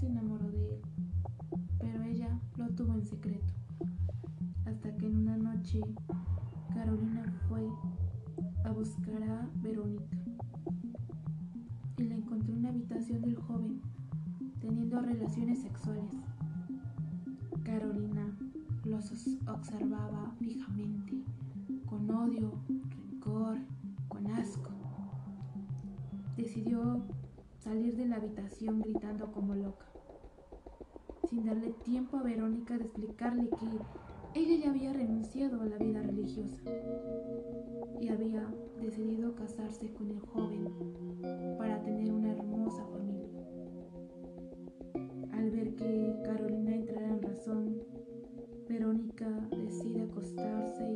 se enamoró de él, pero ella lo tuvo en secreto. Hasta que en una noche Carolina fue a buscar a Verónica y la encontró en la habitación del joven teniendo relaciones sexuales. Carolina los observaba fijamente, con odio, rencor, con asco. Decidió salir de la habitación gritando como loca, sin darle tiempo a Verónica de explicarle que ella ya había renunciado a la vida religiosa y había decidido casarse con el joven para tener una hermosa familia. Al ver que Carolina entrara en razón, Verónica decide acostarse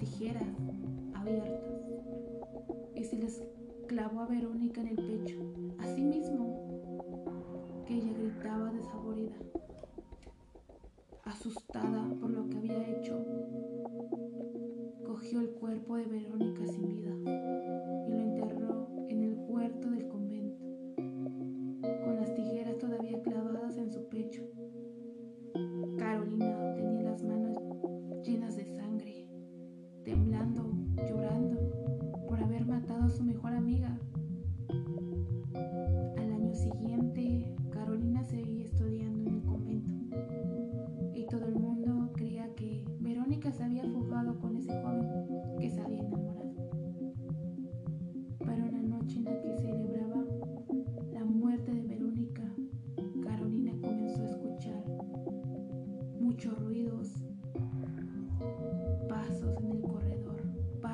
tijeras abiertas y se les clavó a Verónica en el pecho, así mismo que ella gritaba desaborida, asustada por lo que había hecho. Cogió el cuerpo de Verónica sin vida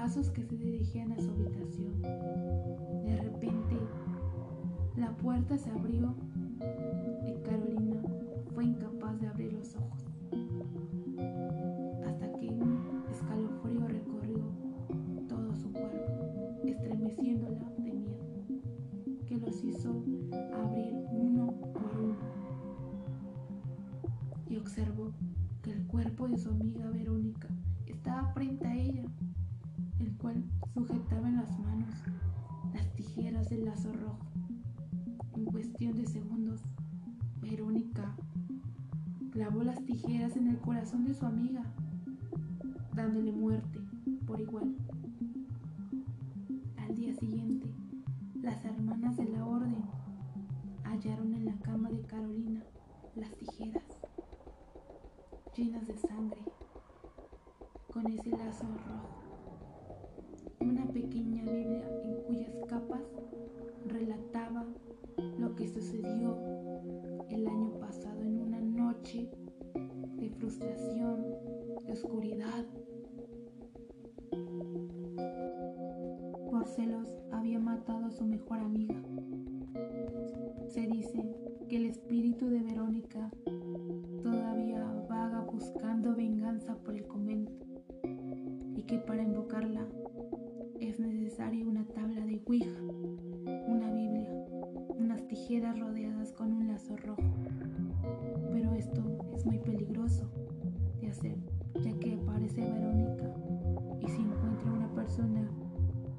pasos que se dirigían a su habitación. De repente, la puerta se abrió y Carolina fue incapaz de abrir los ojos. Hasta que un escalofrío recorrió todo su cuerpo, estremeciéndola de miedo, que los hizo abrir uno por uno. Y observó que el cuerpo de su amiga Verónica estaba frente a ella, el cual sujetaba en las manos las tijeras del lazo rojo. En cuestión de segundos, Verónica clavó las tijeras en el corazón de su amiga, dándole muerte por igual. Al día siguiente, las hermanas de la orden hallaron en la cama de Carolina las tijeras llenas de sangre con ese lazo rojo. Lo que sucedió el año pasado en una noche de frustración, de oscuridad. Rodeadas con un lazo rojo. Pero esto es muy peligroso de hacer, ya que aparece Verónica y si encuentra una persona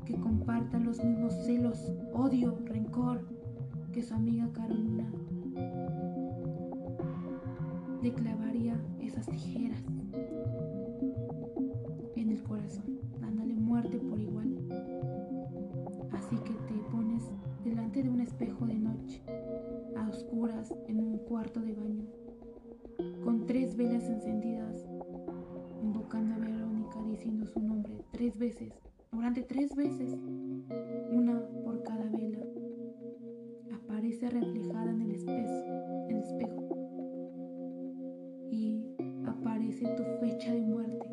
que comparta los mismos celos, odio, rencor que su amiga Carolina, le clavaría esas tijeras cuarto de baño, con tres velas encendidas, invocando a Verónica diciendo su nombre tres veces, durante tres veces, una por cada vela. Aparece reflejada en el espejo, el espejo y aparece tu fecha de muerte